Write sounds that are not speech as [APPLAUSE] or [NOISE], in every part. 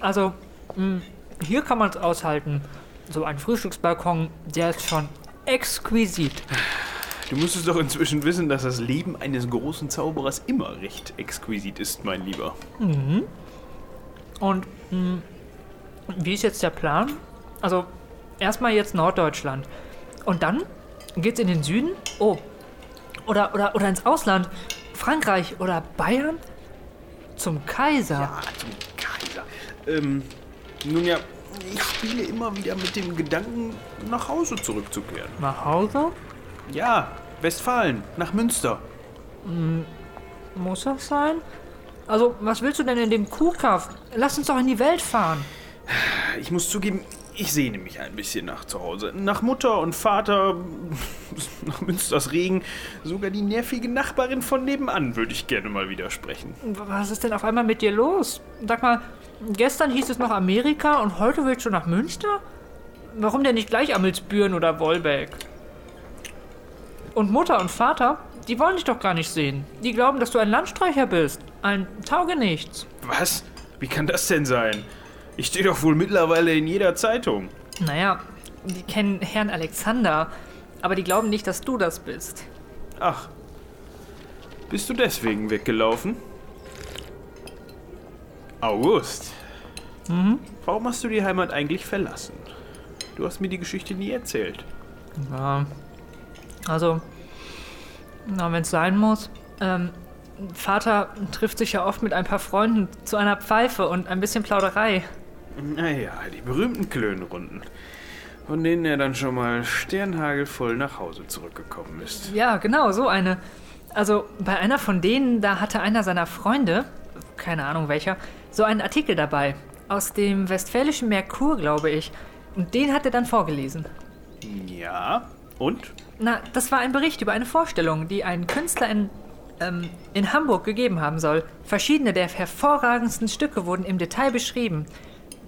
Also, mh, hier kann man es aushalten. So ein Frühstücksbalkon, der ist schon exquisit. Du müsstest doch inzwischen wissen, dass das Leben eines großen Zauberers immer recht exquisit ist, mein Lieber. Und mh, wie ist jetzt der Plan? Also, erstmal jetzt Norddeutschland. Und dann geht's in den Süden? Oh. Oder, oder, oder ins Ausland. Frankreich oder Bayern? Zum Kaiser. Ah, zum Kaiser. Ähm, nun ja, ich spiele immer wieder mit dem Gedanken, nach Hause zurückzukehren. Nach Hause? Ja, Westfalen, nach Münster. Muss das sein? Also, was willst du denn in dem Kuhkaff? Lass uns doch in die Welt fahren. Ich muss zugeben, ich sehne mich ein bisschen nach zu Hause. Nach Mutter und Vater, [LAUGHS] nach Münsters Regen, sogar die nervige Nachbarin von nebenan würde ich gerne mal widersprechen. Was ist denn auf einmal mit dir los? Sag mal, gestern hieß es noch Amerika und heute willst du nach Münster? Warum denn nicht gleich Amelsbüren oder Wolbeck? Und Mutter und Vater, die wollen dich doch gar nicht sehen. Die glauben, dass du ein Landstreicher bist. Ein Taugenichts. Was? Wie kann das denn sein? Ich stehe doch wohl mittlerweile in jeder Zeitung. Naja, die kennen Herrn Alexander, aber die glauben nicht, dass du das bist. Ach, bist du deswegen weggelaufen? August. Warum hast du die Heimat eigentlich verlassen? Du hast mir die Geschichte nie erzählt. Ja. Also, na, wenn es sein muss. Ähm, Vater trifft sich ja oft mit ein paar Freunden zu einer Pfeife und ein bisschen Plauderei. Naja, die berühmten Klönrunden, von denen er dann schon mal sternhagelvoll nach Hause zurückgekommen ist. Ja, genau, so eine. Also, bei einer von denen, da hatte einer seiner Freunde, keine Ahnung welcher, so einen Artikel dabei. Aus dem westfälischen Merkur, glaube ich. Und den hat er dann vorgelesen. Ja, und? Na, das war ein Bericht über eine Vorstellung, die ein Künstler in, ähm, in Hamburg gegeben haben soll. Verschiedene der hervorragendsten Stücke wurden im Detail beschrieben,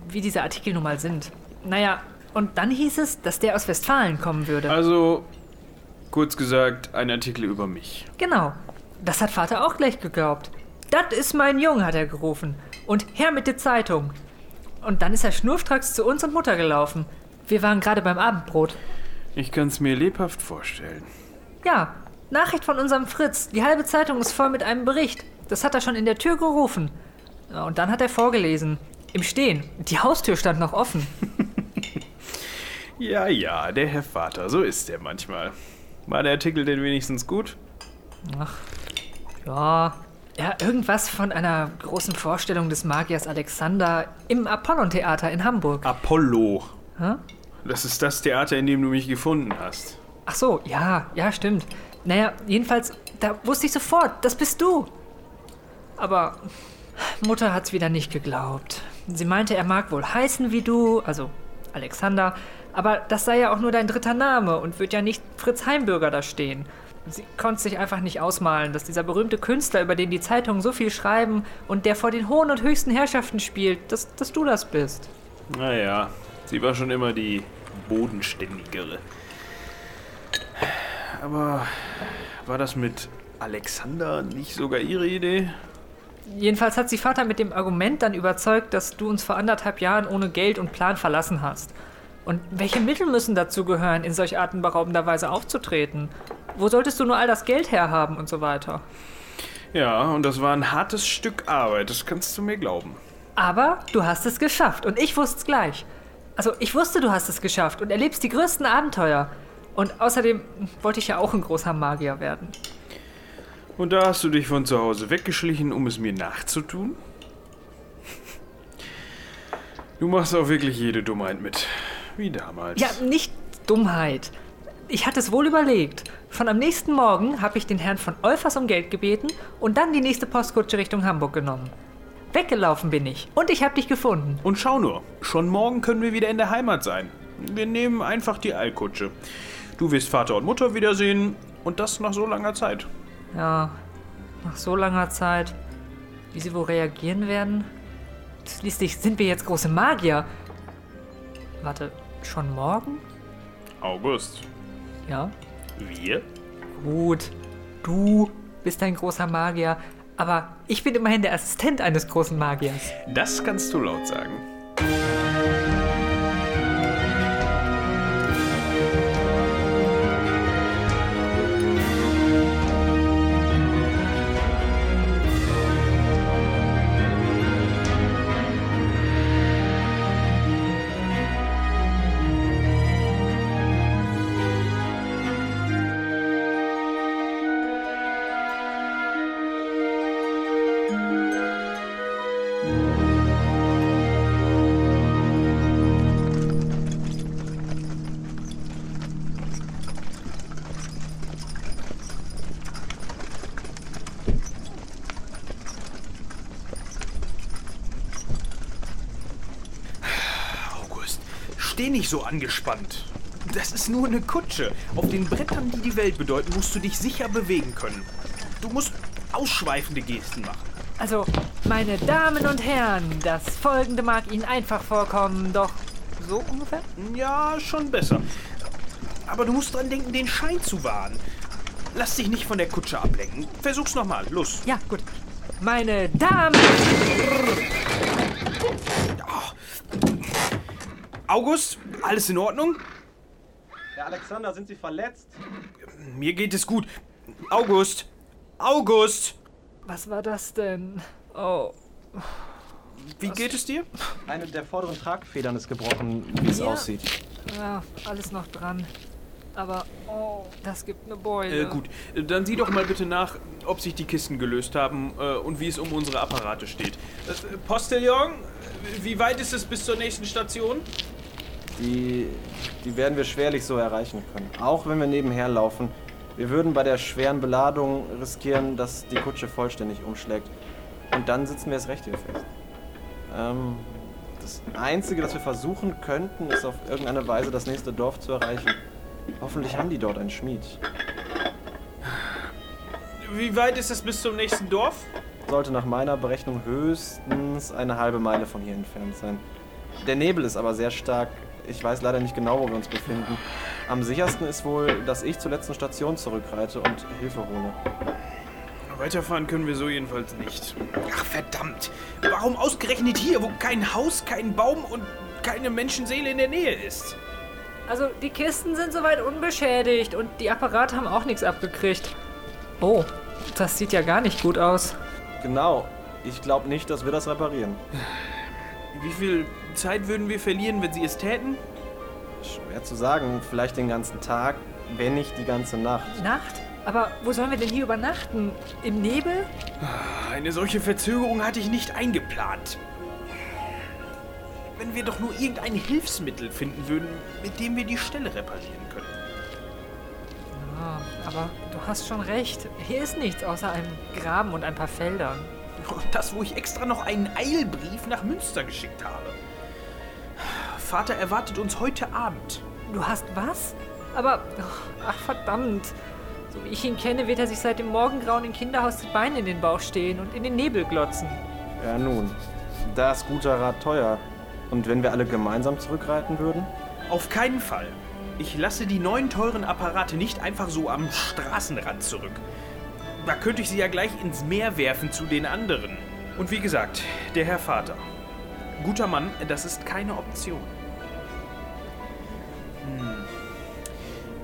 wie diese Artikel nun mal sind. Naja, und dann hieß es, dass der aus Westfalen kommen würde. Also, kurz gesagt, ein Artikel über mich. Genau. Das hat Vater auch gleich geglaubt. Das ist mein Jung, hat er gerufen. Und her mit der Zeitung. Und dann ist er schnurstracks zu uns und Mutter gelaufen. Wir waren gerade beim Abendbrot. Ich kann's mir lebhaft vorstellen. Ja, Nachricht von unserem Fritz. Die halbe Zeitung ist voll mit einem Bericht. Das hat er schon in der Tür gerufen. Und dann hat er vorgelesen. Im Stehen. Die Haustür stand noch offen. [LAUGHS] Ja, ja, der Herr Vater, so ist er manchmal. War der Artikel denn wenigstens gut? Ach, ja. Ja, irgendwas von einer großen Vorstellung des Magiers Alexander im Apollon-Theater in Hamburg. Apollo. Hä? Das ist das Theater, in dem du mich gefunden hast. Ach so, ja, ja, stimmt. Naja, jedenfalls, da wusste ich sofort, das bist du. Aber Mutter hat's wieder nicht geglaubt. Sie meinte, er mag wohl heißen wie du, also Alexander, aber das sei ja auch nur dein dritter Name und wird ja nicht Fritz Heimbürger da stehen. Sie konnte sich einfach nicht ausmalen, dass dieser berühmte Künstler, über den die Zeitungen so viel schreiben und der vor den hohen und höchsten Herrschaften spielt, dass, dass du das bist. Naja, sie war schon immer die bodenständigere. Aber war das mit Alexander nicht sogar ihre Idee? Jedenfalls hat sie Vater mit dem Argument dann überzeugt, dass du uns vor anderthalb Jahren ohne Geld und Plan verlassen hast. Und welche Mittel müssen dazu gehören, in solch atemberaubender Weise aufzutreten? Wo solltest du nur all das Geld herhaben und so weiter? Ja, und das war ein hartes Stück Arbeit, das kannst du mir glauben. Aber du hast es geschafft und ich wusste es gleich. Also ich wusste, du hast es geschafft und erlebst die größten Abenteuer. Und außerdem wollte ich ja auch ein großer Magier werden. Und da hast du dich von zu Hause weggeschlichen, um es mir nachzutun? Du machst auch wirklich jede Dummheit mit. Wie damals. Ja, nicht Dummheit. Ich hatte es wohl überlegt. Schon am nächsten Morgen habe ich den Herrn von Olfers um Geld gebeten und dann die nächste Postkutsche Richtung Hamburg genommen. Weggelaufen bin ich und ich habe dich gefunden. Und schau nur, schon morgen können wir wieder in der Heimat sein. Wir nehmen einfach die Eilkutsche. Du wirst Vater und Mutter wiedersehen und das nach so langer Zeit. Ja, nach so langer Zeit. Wie sie wohl reagieren werden? Schließlich sind wir jetzt große Magier. Warte, schon morgen? August. Ja. Wir? Gut. Du bist ein großer Magier. Aber ich bin immerhin der Assistent eines großen Magiers. Das kannst du laut sagen. Steh nicht so angespannt. Das ist nur eine Kutsche. Auf den Brettern, die die Welt bedeuten, musst du dich sicher bewegen können. Du musst ausschweifende Gesten machen. Also, meine Damen und Herren, das folgende mag Ihnen einfach vorkommen, doch so ungefähr? Ja, schon besser. Aber du musst dran denken, den Schein zu wahren. Lass dich nicht von der Kutsche ablenken. Versuch's nochmal. Los. Ja, gut. Meine Damen. August, alles in Ordnung? Herr Alexander, sind Sie verletzt? Mir geht es gut. August! August! Was war das denn? Oh. Wie geht es dir? Eine der vorderen Tragfedern ist gebrochen, wie es Ja. aussieht. Ja, alles noch dran. Aber, oh, das gibt eine Beule. Äh, gut, dann sieh doch mal bitte nach, ob sich die Kisten gelöst haben äh, und wie es um unsere Apparate steht. Äh, Postillon, wie weit ist es bis zur nächsten Station? Die, die werden wir schwerlich so erreichen können. Auch wenn wir nebenher laufen. Wir würden bei der schweren Beladung riskieren, dass die Kutsche vollständig umschlägt. Und dann sitzen wir erst recht hier fest. Ähm, das Einzige, das wir versuchen könnten, ist auf irgendeine Weise das nächste Dorf zu erreichen. Hoffentlich haben die dort einen Schmied. Wie weit ist es bis zum nächsten Dorf? Sollte nach meiner Berechnung höchstens eine halbe Meile von hier entfernt sein. Der Nebel ist aber sehr stark. Ich weiß leider nicht genau, wo wir uns befinden. Am sichersten ist wohl, dass ich zur letzten Station zurückreite und Hilfe hole. Weiterfahren können wir so jedenfalls nicht. Ach verdammt! Warum ausgerechnet hier, wo kein Haus, kein Baum und keine Menschenseele in der Nähe ist? Also, die Kisten sind soweit unbeschädigt und die Apparate haben auch nichts abgekriegt. Oh, das sieht ja gar nicht gut aus. Genau. Ich glaube nicht, dass wir das reparieren. [SIGHS] Wie viel Zeit würden wir verlieren, wenn sie es täten? Schwer zu sagen. Vielleicht den ganzen Tag, wenn nicht die ganze Nacht. Nacht? Aber wo sollen wir denn hier übernachten? Im Nebel? Eine solche Verzögerung hatte ich nicht eingeplant. Wenn wir doch nur irgendein Hilfsmittel finden würden, mit dem wir die Stelle reparieren können. Ah, aber du hast schon recht. Hier ist nichts außer einem Graben und ein paar Feldern. Das, wo ich extra noch einen Eilbrief nach Münster geschickt habe. Vater erwartet uns heute Abend. Du hast was? Aber, ach verdammt. So wie ich ihn kenne, wird er sich seit dem Morgengrauen im Kinderhaus die Beine in den Bauch stehen und in den Nebel glotzen. Ja nun. Da ist guter Rat teuer. Und wenn wir alle gemeinsam zurückreiten würden? Auf keinen Fall. Ich lasse die neuen teuren Apparate nicht einfach so am Straßenrand zurück. Da könnte ich sie ja gleich ins Meer werfen zu den anderen. Und wie gesagt, der Herr Vater. Guter Mann, das ist keine Option. Hm.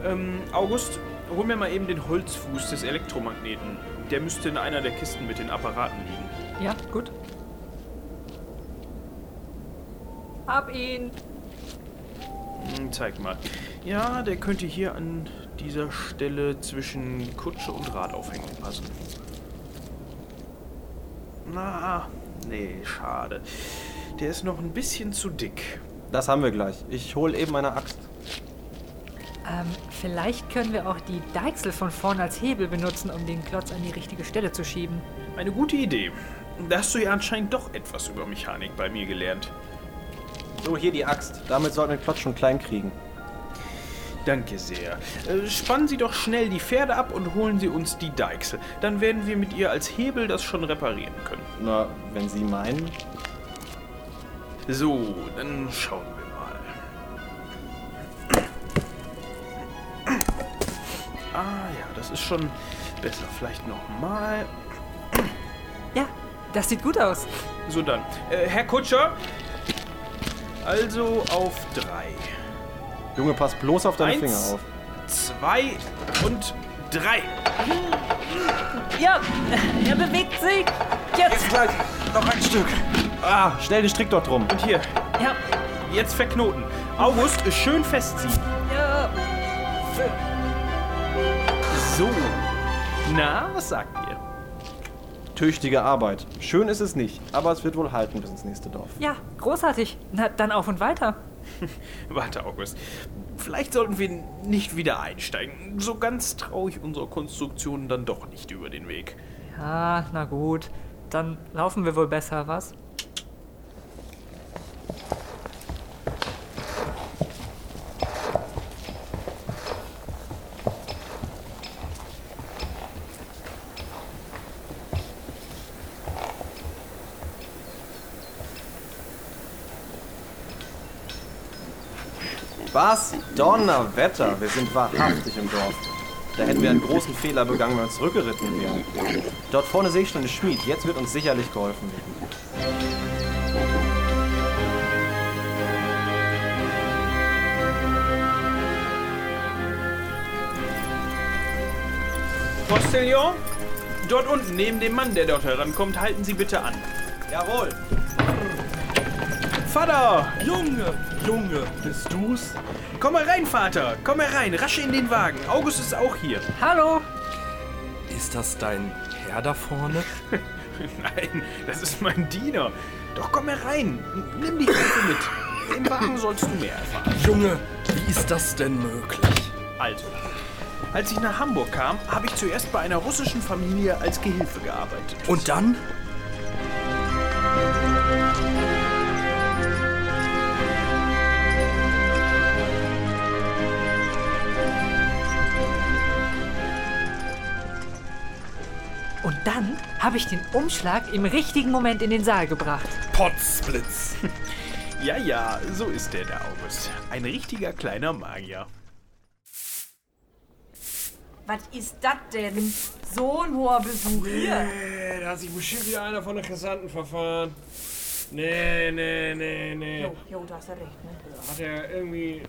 Ähm, August, hol mir mal eben den Holzfuß des Elektromagneten. Der müsste in einer der Kisten mit den Apparaten liegen. Ja, gut. Hab ihn. Hm, Zeig mal. Ja, der könnte hier an dieser Stelle zwischen Kutsche und Radaufhängung passen. Na, nee, schade. Der ist noch ein bisschen zu dick. Das haben wir gleich. Ich hole eben meine Axt. Ähm, vielleicht können wir auch die Deichsel von vorn als Hebel benutzen, um den Klotz an die richtige Stelle zu schieben. Eine gute Idee. Da hast du ja anscheinend doch etwas über Mechanik bei mir gelernt. So, hier die Axt. Damit sollten wir den Klotz schon klein kriegen. Danke sehr. Äh, spannen Sie doch schnell die Pferde ab und holen Sie uns die Deichsel. Dann werden wir mit ihr als Hebel das schon reparieren können. Na, wenn Sie meinen. So, dann schauen wir mal. Ah ja, das ist schon besser. Vielleicht nochmal. Ja, das sieht gut aus. So dann. Äh, Herr Kutscher. Also auf drei. Junge, pass bloß auf deine Eins. Finger auf. Zwei und drei. Ja, er bewegt sich. Jetzt. gleich. Noch ein Stück. Ah, schnell den Strick dort drum. Und hier, Ja, jetzt verknoten. August, schön festziehen. ja. So. Na, was sagt ihr? Tüchtige Arbeit. Schön ist es nicht, aber es wird wohl halten bis ins nächste Dorf. Ja, großartig. Na, dann auf und weiter. [LAUGHS] Warte, August. Vielleicht sollten wir nicht wieder einsteigen. So ganz traue ich unserer Konstruktion dann doch nicht über den Weg. Ja, na gut. Dann laufen wir wohl besser, was? Was? Donnerwetter, wir sind wahrhaftig im Dorf. Da hätten wir einen großen Fehler begangen, wenn wir zurückgeritten wären. Dort vorne sehe ich schon den Schmied. Jetzt wird uns sicherlich geholfen werden. Postillon? Dort unten, neben dem Mann, der dort herankommt, halten Sie bitte an. Jawohl. Vater! Junge, Junge, bist du's? Komm mal rein, Vater! Komm herein, rasch in den Wagen. August ist auch hier. Hallo. Ist das dein Herr da vorne? [LAUGHS] Nein, das ist mein Diener. Doch komm herein. Nimm die Hilfe mit. Im Wagen sollst du mehr erfahren. Junge, wie ist das denn möglich? Also, als ich nach Hamburg kam, habe ich zuerst bei einer russischen Familie als Gehilfe gearbeitet. Und dann? Und dann habe ich den Umschlag im richtigen Moment in den Saal gebracht. Potzblitz. [LAUGHS] Ja, ja, so ist der, der August. Ein richtiger kleiner Magier. Was ist das denn? So ein hoher Besuch hier. Nee, da hat sich bestimmt wieder einer von den Gesandten verfahren. Nee, nee, nee, nee. Jo, jo, du hast ja recht, ne? Hat er irgendwie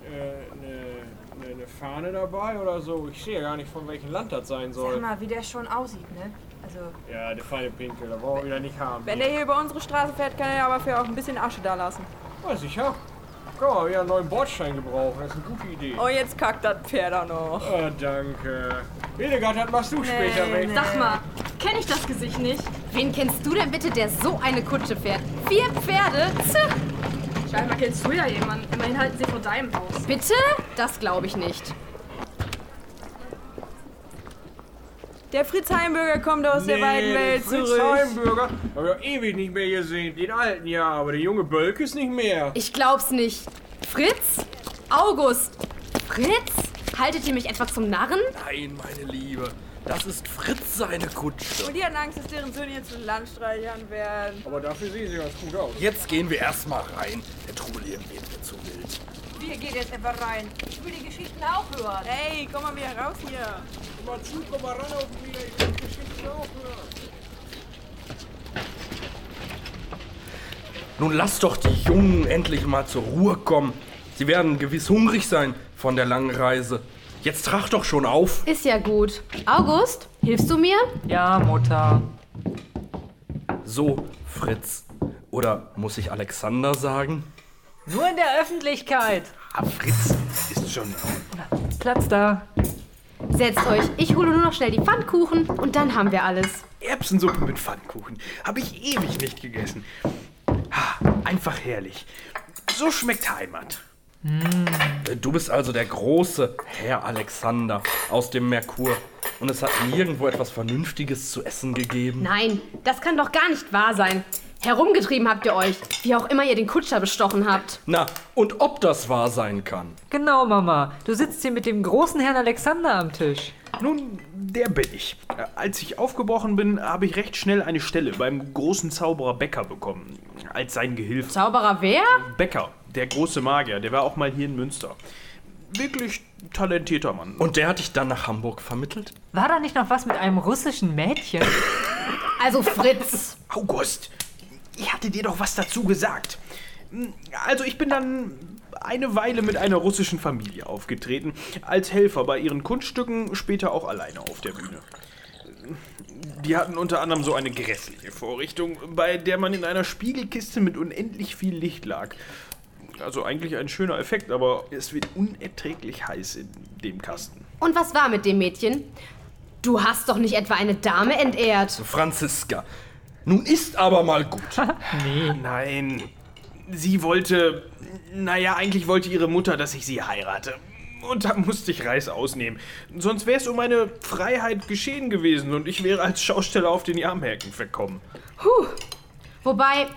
eine äh, ne, ne Fahne dabei oder so? Ich sehe ja gar nicht, von welchem Land das sein Sag soll. mal, wie der schon aussieht, ne? Also, Ja, der feine Pinkel, da brauchen wir wieder nicht haben. Wenn er hier über unsere Straße fährt, kann er aber für auch ein bisschen Asche da lassen. Ja, sicher. Kann man wieder einen neuen Bordstein gebrauchen, das ist eine gute Idee. Oh, jetzt kackt das Pferd auch noch. Oh, danke. Hildegard, das machst du später weg. Sag Sag mal, kenne ich das Gesicht nicht? Wen kennst du denn bitte, der so eine Kutsche fährt? Vier Pferde? Zah. Scheinbar kennst du ja jemanden. Immerhin halten sie vor deinem Haus. Bitte? Das glaube ich nicht. Der Fritz Heimbürger kommt aus der weiten Welt Fritz zurück. Heimbürger. Hab ich auch ewig nicht mehr gesehen. Den alten ja, aber der junge Bölk ist nicht mehr. Ich glaub's nicht. Fritz? August? Fritz? Haltet ihr mich etwa zum Narren? Nein, meine Liebe. Das ist Fritz seine Kutsche. Und die hatten Angst, dass deren Söhne jetzt zu Landstreichern werden. Aber dafür sehen sie ganz gut aus. Jetzt gehen wir erstmal rein. Der Trubel hier wird mir zu wild. Wir gehen jetzt einfach rein. Ich will die Geschichten auch hören. Ey, komm mal wieder raus hier. Komm mal zu, komm mal ran auf wieder. Ich will die Geschichten aufhören. Nun lass doch die Jungen endlich mal zur Ruhe kommen. Sie werden gewiss hungrig sein von der langen Reise. Jetzt trag doch schon auf. Ist ja gut. August, hilfst du mir? Ja, Mutter. So, Fritz. Oder muss ich Alexander sagen? Nur in der Öffentlichkeit. Ah, Fritz ist schon. Platz da. Setzt euch. Ich hole nur noch schnell die Pfannkuchen und dann haben wir alles. Erbsensuppe mit Pfannkuchen. Habe ich ewig nicht gegessen. Ha, einfach herrlich. So schmeckt Heimat. Du bist also der große Herr Alexander aus dem Merkur. Und es hat nirgendwo etwas Vernünftiges zu essen gegeben. Nein, das kann doch gar nicht wahr sein. Herumgetrieben habt ihr euch, wie auch immer ihr den Kutscher bestochen habt. Na, und ob das wahr sein kann? Genau, Mama. Du sitzt hier mit dem großen Herrn Alexander am Tisch. Nun, der bin ich. Als ich aufgebrochen bin, habe ich recht schnell eine Stelle beim großen Zauberer Becker bekommen. Als sein Gehilfe. Zauberer wer? Becker, der große Magier, der war auch mal hier in Münster. Wirklich talentierter Mann. Und der hat dich dann nach Hamburg vermittelt? War da nicht noch was mit einem russischen Mädchen? Also Fritz. August, ich hatte dir doch was dazu gesagt. Also ich bin dann eine Weile mit einer russischen Familie aufgetreten, als Helfer bei ihren Kunststücken, später auch alleine auf der Bühne. Die hatten unter anderem so eine grässliche Vorrichtung, bei der man in einer Spiegelkiste mit unendlich viel Licht lag. Also eigentlich ein schöner Effekt, aber es wird unerträglich heiß in dem Kasten. Und was war mit dem Mädchen? Du hast doch nicht etwa eine Dame entehrt. Franziska, nun ist aber mal gut. [LAUGHS] nee. Nein. Sie wollte. Naja, eigentlich wollte ihre Mutter, dass ich sie heirate. Und da musste ich Reis ausnehmen. Sonst wäre es um meine Freiheit geschehen gewesen und ich wäre als Schausteller auf den Jahrmärkten verkommen. Puh. Wobei,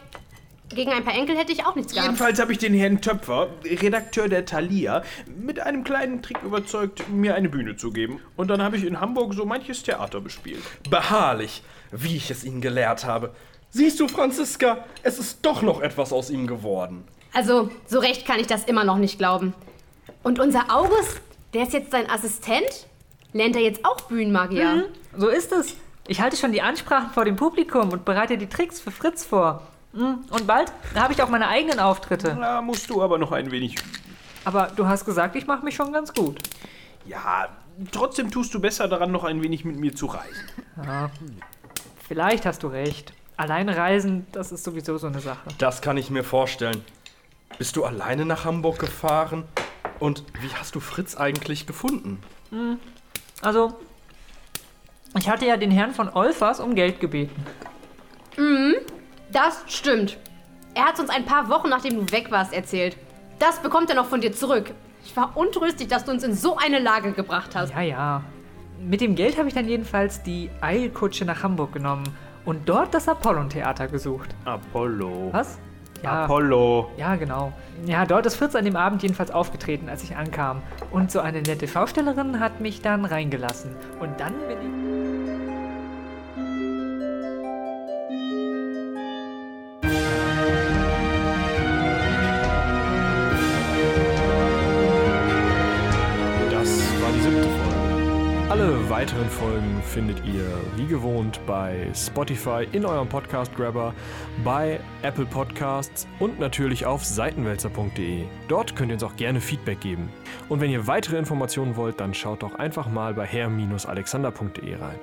gegen ein paar Enkel hätte ich auch nichts gehabt. Jedenfalls habe ich den Herrn Töpfer, Redakteur der Thalia, mit einem kleinen Trick überzeugt, mir eine Bühne zu geben. Und dann habe ich in Hamburg so manches Theater bespielt. Beharrlich, wie ich es Ihnen gelehrt habe. Siehst du, Franziska, es ist doch noch etwas aus ihm geworden. Also, so recht kann ich das immer noch nicht glauben. Und unser August, der ist jetzt sein Assistent? Lernt er jetzt auch Bühnenmagier? Mhm, so ist es. Ich halte schon die Ansprachen vor dem Publikum und bereite die Tricks für Fritz vor. Mhm, Und bald, habe ich auch meine eigenen Auftritte. Da musst du aber noch ein wenig. Aber du hast gesagt, ich mache mich schon ganz gut. Ja, trotzdem tust du besser daran, noch ein wenig mit mir zu reisen. Ja, vielleicht hast du recht. Alleine reisen, das ist sowieso so eine Sache. Das kann ich mir vorstellen. Bist du alleine nach Hamburg gefahren? Und wie hast du Fritz eigentlich gefunden? Hm, Also, ich hatte ja den Herrn von Olfers um Geld gebeten. Mhm, das stimmt. Er hat uns ein paar Wochen nachdem du weg warst erzählt. Das bekommt er noch von dir zurück. Ich war untröstlich, dass du uns in so eine Lage gebracht hast. Ja, ja. Mit dem Geld habe ich dann jedenfalls die Eilkutsche nach Hamburg genommen und dort das Apollon-Theater gesucht. Apollo. Was? Ja. Apollo. Ja, genau. Ja, dort ist Fritz an dem Abend jedenfalls aufgetreten, als ich ankam. Und so eine nette Schaustellerin hat mich dann reingelassen. Und dann bin ich. Das war die siebte Folge. Alle weiteren Folgen findet ihr wie gewohnt bei Spotify in eurem Podcast Grabber, bei Apple Podcasts und natürlich auf seitenwälzer.de. Dort könnt ihr uns auch gerne Feedback geben. Und wenn ihr weitere Informationen wollt, dann schaut doch einfach mal bei herr-alexander.de rein.